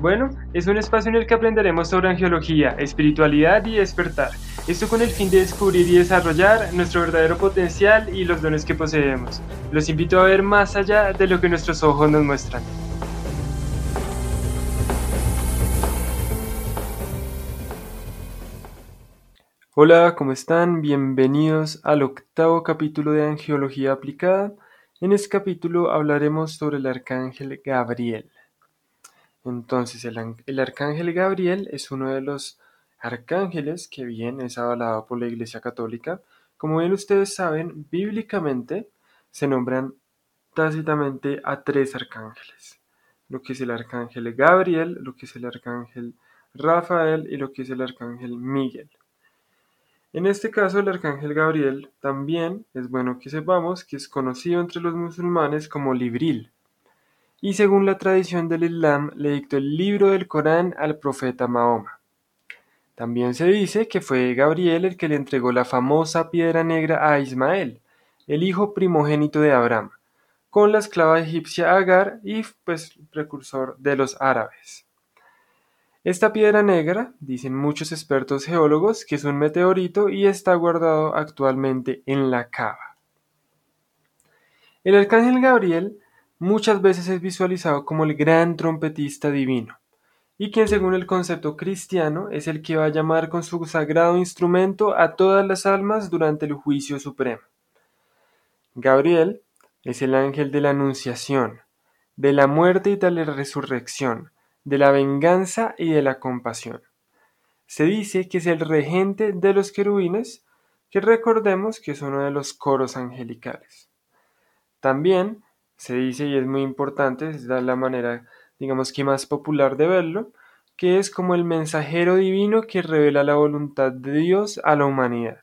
Bueno, es un espacio en el que aprenderemos sobre angiología, espiritualidad y despertar. Esto con el fin de descubrir y desarrollar nuestro verdadero potencial y los dones que poseemos. Los invito a ver más allá de lo que nuestros ojos nos muestran. Hola, ¿cómo están? Bienvenidos al octavo capítulo de Angiología Aplicada. En este capítulo hablaremos sobre el arcángel Gabriel. Entonces, el, arcángel Gabriel es uno de los arcángeles que bien es avalado por la Iglesia Católica. Como bien ustedes saben, bíblicamente se nombran tácitamente a tres arcángeles. Lo que es el arcángel Gabriel, lo que es el arcángel Rafael y lo que es el arcángel Miguel. En este caso, el arcángel Gabriel también es bueno que sepamos que es conocido entre los musulmanes como Libril, y según la tradición del Islam le dictó el libro del Corán al profeta Mahoma. También se dice que fue Gabriel el que le entregó la famosa piedra negra a Ismael, el hijo primogénito de Abraham, con la esclava egipcia Agar y pues precursor de los árabes. Esta piedra negra, dicen muchos expertos geólogos, que es un meteorito y está guardado actualmente en la cava. El arcángel Gabriel muchas veces es visualizado como el gran trompetista divino, y quien según el concepto cristiano es el que va a llamar con su sagrado instrumento a todas las almas durante el juicio supremo. Gabriel es el ángel de la anunciación, de la muerte y de la resurrección, de la venganza y de la compasión. Se dice que es el regente de los querubines, que recordemos que es uno de los coros angelicales. También se dice, y es muy importante, es la manera, digamos que más popular de verlo, que es como el mensajero divino que revela la voluntad de Dios a la humanidad.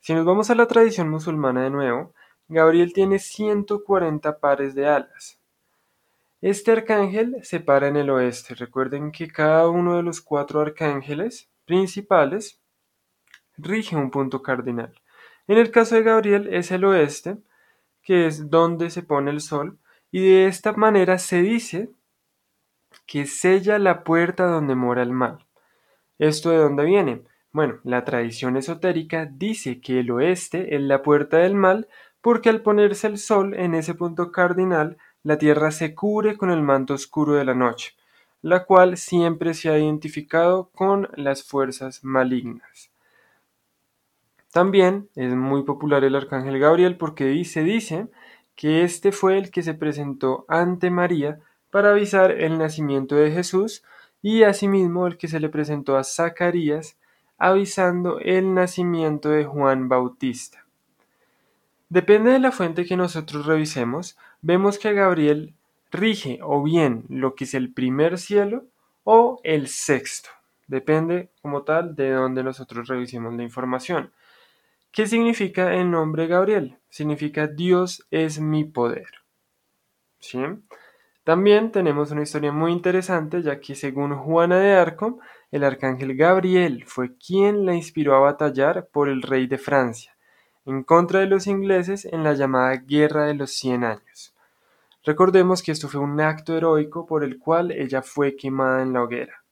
Si nos vamos a la tradición musulmana de nuevo, Gabriel tiene 140 pares de alas. Este arcángel se para en el oeste. Recuerden que cada uno de los cuatro arcángeles principales rige un punto cardinal. En el caso de Gabriel es el oeste, que es donde se pone el sol, y de esta manera se dice que sella la puerta donde mora el mal. ¿Esto de dónde viene? Bueno, la tradición esotérica dice que el oeste es la puerta del mal porque al ponerse el sol en ese punto cardinal, la tierra se cubre con el manto oscuro de la noche, la cual siempre se ha identificado con las fuerzas malignas. También es muy popular el arcángel Gabriel porque dice que este fue el que se presentó ante María para avisar el nacimiento de Jesús y asimismo el que se le presentó a Zacarías avisando el nacimiento de Juan Bautista. Depende de la fuente que nosotros revisemos, vemos que Gabriel rige o bien lo que es el primer cielo o el sexto. Depende como tal de donde nosotros revisemos la información. ¿Qué significa el nombre Gabriel? Significa Dios es mi poder. ¿Sí? También tenemos una historia muy interesante, ya que según Juana de Arco, el arcángel Gabriel fue quien la inspiró a batallar por el rey de Francia, en contra de los ingleses en la llamada Guerra de los Cien Años. Recordemos que esto fue un acto heroico por el cual ella fue quemada en la hoguera.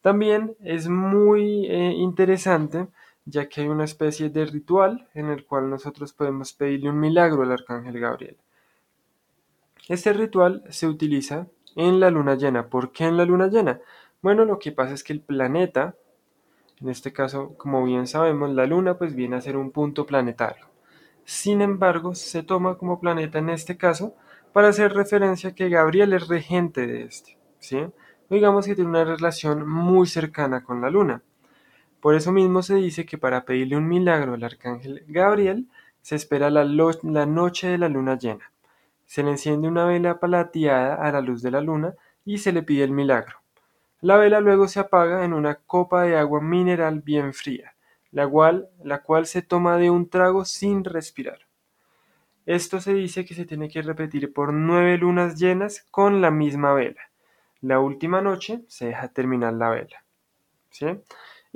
También es muy eh, interesante ya que hay una especie de ritual en el cual nosotros podemos pedirle un milagro al arcángel Gabriel. Este ritual se utiliza en la luna llena. ¿Por qué en la luna llena? Bueno, lo que pasa es que el planeta, en este caso, como bien sabemos, la luna pues viene a ser un punto planetario. Sin embargo, se toma como planeta en este caso para hacer referencia a que Gabriel es regente de este, ¿sí? Digamos que tiene una relación muy cercana con la luna. Por eso mismo se dice que para pedirle un milagro al arcángel Gabriel se espera la, noche de la luna llena. Se le enciende una vela palateada a la luz de la luna y se le pide el milagro. La vela luego se apaga en una copa de agua mineral bien fría, la cual, la cual se toma de un trago sin respirar. Esto se dice que se tiene que repetir por nueve lunas llenas con la misma vela. La última noche se deja terminar la vela. ¿sí?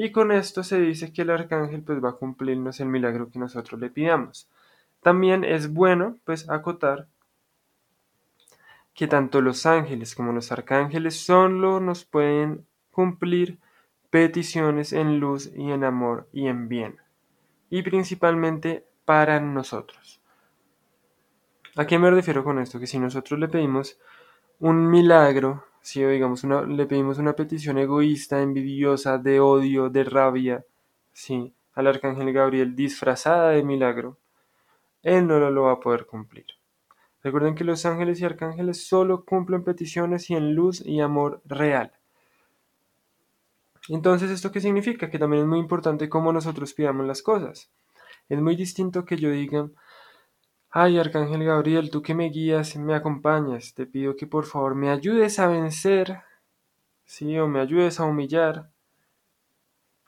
Y con esto se dice que el arcángel pues va a cumplirnos el milagro que nosotros le pidamos. También es bueno pues acotar que tanto los ángeles como los arcángeles solo nos pueden cumplir peticiones en luz y en amor y en bien, y principalmente para nosotros. ¿A qué me refiero con esto? Que si nosotros le pedimos un milagro, si digamos una, le pedimos una petición egoísta, envidiosa, de odio, de rabia, sí, al arcángel Gabriel disfrazada de milagro, él no lo va a poder cumplir. Recuerden que los ángeles y arcángeles solo cumplen peticiones y en luz y amor real. Entonces, ¿esto qué significa? Que también es muy importante cómo nosotros pidamos las cosas. Es muy distinto que yo diga, ay, Arcángel Gabriel, tú que me guías, me acompañas, te pido que por favor me ayudes a vencer, sí, o me ayudes a humillar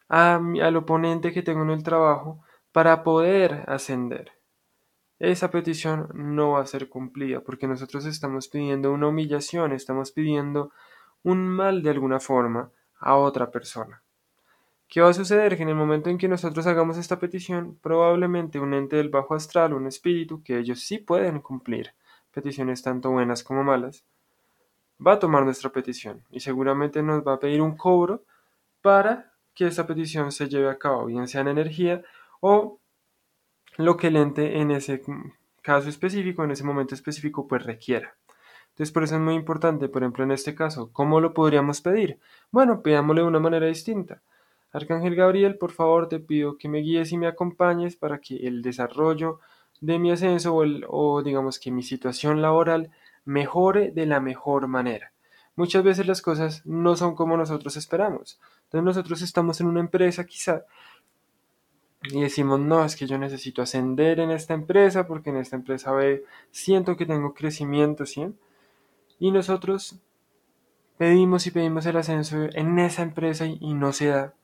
a, al oponente que tengo en el trabajo para poder ascender esa petición no va a ser cumplida porque nosotros estamos pidiendo una humillación, estamos pidiendo un mal de alguna forma a otra persona. ¿Qué va a suceder? Que en el momento en que nosotros hagamos esta petición, probablemente un ente del bajo astral, un espíritu, que ellos sí pueden cumplir peticiones tanto buenas como malas, va a tomar nuestra petición y seguramente nos va a pedir un cobro para que esa petición se lleve a cabo, bien sea en energía o lo que el ente en ese caso específico, en ese momento específico, pues requiera. Entonces, por eso es muy importante, por ejemplo, en este caso, ¿cómo lo podríamos pedir? Bueno, pidámosle de una manera distinta. Arcángel Gabriel, por favor, te pido que me guíes y me acompañes para que el desarrollo de mi ascenso o, digamos que mi situación laboral mejore de la mejor manera. Muchas veces las cosas no son como nosotros esperamos. Entonces nosotros estamos en una empresa quizá y decimos, no, es que yo necesito ascender en esta empresa porque en esta empresa ve, siento que tengo crecimiento, ¿sí? Y nosotros pedimos y pedimos el ascenso en esa empresa y, no se da.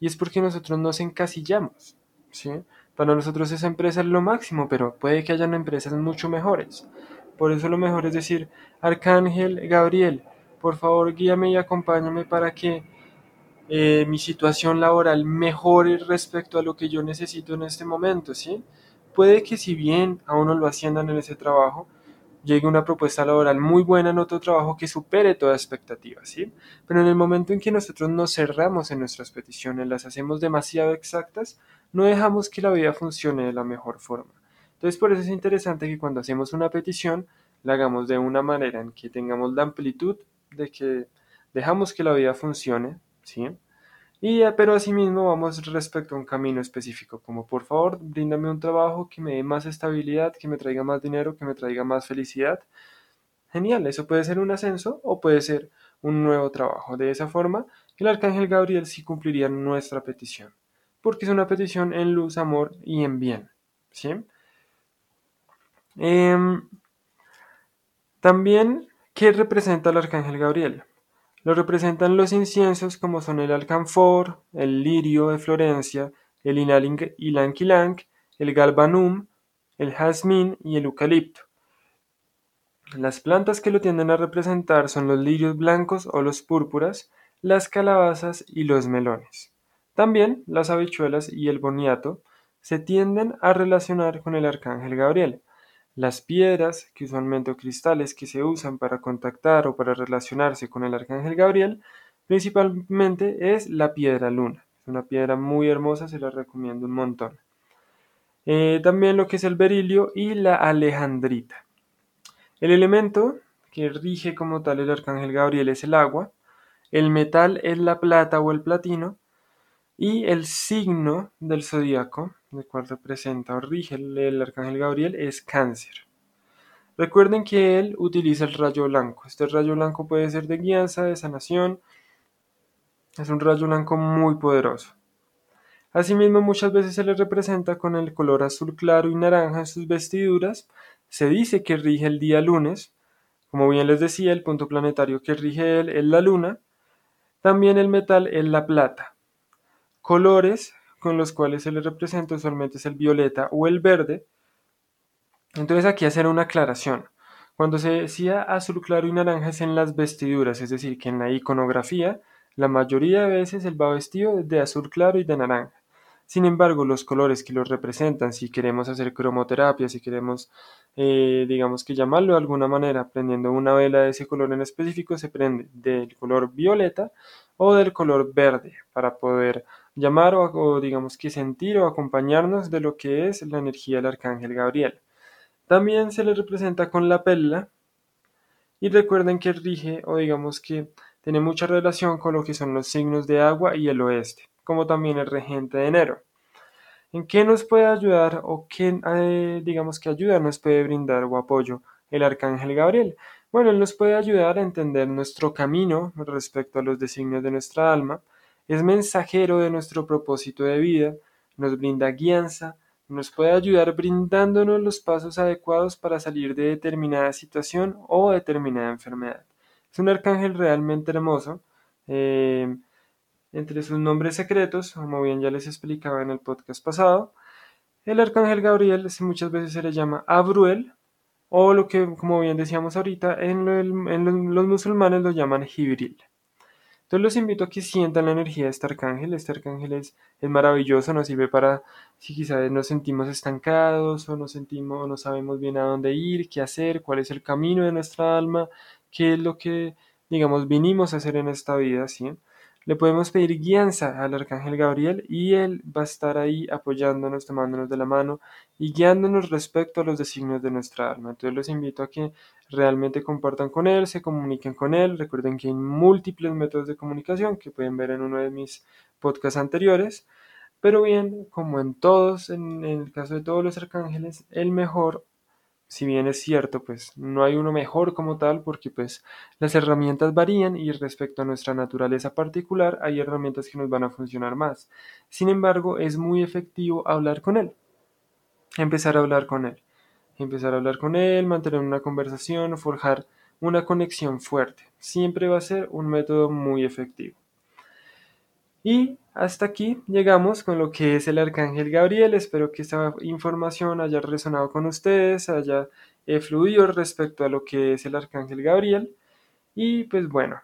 Y es porque nosotros nos encasillamos, ¿sí? Para nosotros esa empresa es lo máximo, pero puede que hayan empresas mucho mejores. Por eso lo mejor es decir, Arcángel Gabriel, por favor guíame y acompáñame para que eh, mi situación laboral mejore respecto a lo que yo necesito en este momento, ¿sí? Puede que si bien a uno lo asciendan en ese trabajo, llegue una propuesta laboral muy buena en otro trabajo que supere toda expectativa, ¿sí? Pero en el momento en que nosotros nos cerramos en nuestras peticiones, las hacemos demasiado exactas, no dejamos que la vida funcione de la mejor forma. Entonces por eso es interesante que cuando hacemos una petición, la hagamos de una manera en que tengamos la amplitud de que dejamos que la vida funcione, ¿sí? Y, pero asimismo vamos respecto a un camino específico, como por favor, bríndame un trabajo que me dé más estabilidad, que me traiga más dinero, que me traiga más felicidad. Genial, eso puede ser un ascenso o puede ser un nuevo trabajo. De esa forma, el arcángel Gabriel sí cumpliría nuestra petición, porque es una petición en luz, amor y en bien. ¿sí? Em, también, ¿qué representa el arcángel Gabriel? Lo representan los inciensos como son el alcanfor, el lirio de Florencia, el ilanquilanc, el galbanum, el jazmín y el eucalipto. Las plantas que lo tienden a representar son los lirios blancos o los púrpuras, las calabazas y los melones. También las habichuelas y el boniato se tienden a relacionar con el arcángel Gabriel, las piedras, que usualmente o cristales que se usan para contactar o para relacionarse con el arcángel Gabriel, principalmente es la piedra luna. Es una piedra muy hermosa, se la recomiendo un montón. Eh, también lo que es el berilio y la alejandrita. El elemento que rige como tal el arcángel Gabriel es el agua, el metal es la plata o el platino, y el signo del zodíaco, el cual representa o rige el, arcángel Gabriel, es cáncer. Recuerden que él utiliza el rayo blanco. Este rayo blanco puede ser de guianza, de sanación. Es un rayo blanco muy poderoso. Asimismo, muchas veces se le representa con el color azul claro y naranja en sus vestiduras. Se dice que rige el día lunes. Como bien les decía, el punto planetario que rige él es la luna. También el metal es la plata. Colores con los cuales se le representa usualmente es el violeta o el verde. Entonces aquí hacer una aclaración. Cuando se decía azul claro y naranja es en las vestiduras, es decir, que en la iconografía la mayoría de veces él va vestido de azul claro y de naranja. Sin embargo, los colores que los representan, si queremos hacer cromoterapia, si queremos, eh, digamos que llamarlo de alguna manera, prendiendo una vela de ese color en específico, se prende del color violeta o del color verde para poder llamar o, digamos que sentir o acompañarnos de lo que es la energía del arcángel Gabriel. También se le representa con la perla y recuerden que rige o digamos que tiene mucha relación con lo que son los signos de agua y el oeste como también el regente de enero. ¿En qué nos puede ayudar o qué, eh, digamos que ayuda nos puede brindar o apoyo el arcángel Gabriel? Bueno, él nos puede ayudar a entender nuestro camino respecto a los designios de nuestra alma, es mensajero de nuestro propósito de vida, nos brinda guianza, nos puede ayudar brindándonos los pasos adecuados para salir de determinada situación o determinada enfermedad. Es un arcángel realmente hermoso. Eh, entre sus nombres secretos, como bien ya les explicaba en el podcast pasado, el arcángel Gabriel muchas veces se le llama Abruel, o lo que, como bien decíamos ahorita, en, los musulmanes lo llaman Jibril. Entonces los invito a que sientan la energía de este arcángel. Este arcángel es, es maravilloso, nos sirve para si quizás nos sentimos estancados o nos sentimos, no sabemos bien a dónde ir, qué hacer, cuál es el camino de nuestra alma, qué es lo que, digamos, vinimos a hacer en esta vida, ¿sí? Le podemos pedir guianza al Arcángel Gabriel y él va a estar ahí apoyándonos, tomándonos de la mano y guiándonos respecto a los designios de nuestra alma. Entonces los invito a que realmente compartan con él, se comuniquen con él. Recuerden que hay múltiples métodos de comunicación que pueden ver en uno de mis podcasts anteriores. Pero bien, como en todos, en, en el caso de todos los arcángeles, el mejor si bien es cierto, pues no hay uno mejor como tal porque pues las herramientas varían y respecto a nuestra naturaleza particular hay herramientas que nos van a funcionar más. Sin embargo, es muy efectivo hablar con él. Empezar a hablar con él. Empezar a hablar con él, mantener una conversación, forjar una conexión fuerte. Siempre va a ser un método muy efectivo. Y hasta aquí llegamos con lo que es el Arcángel Gabriel. Espero que esta información haya resonado con ustedes, haya eh, fluido respecto a lo que es el Arcángel Gabriel. Y pues bueno,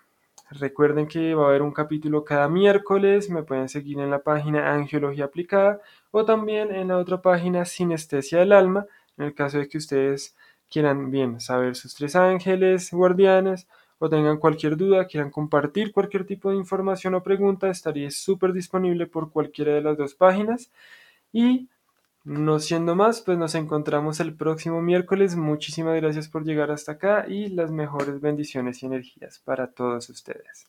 recuerden que va a haber un capítulo cada miércoles. Me pueden seguir en la página Angiología Aplicada o también en la otra página Sinestesia del Alma, en el caso de que ustedes quieran bien saber sus tres ángeles guardianes o tengan cualquier duda, quieran compartir cualquier tipo de información o pregunta, estaría súper disponible por cualquiera de las dos páginas. Y no siendo más, pues nos encontramos el próximo miércoles. Muchísimas gracias por llegar hasta acá y las mejores bendiciones y energías para todos ustedes.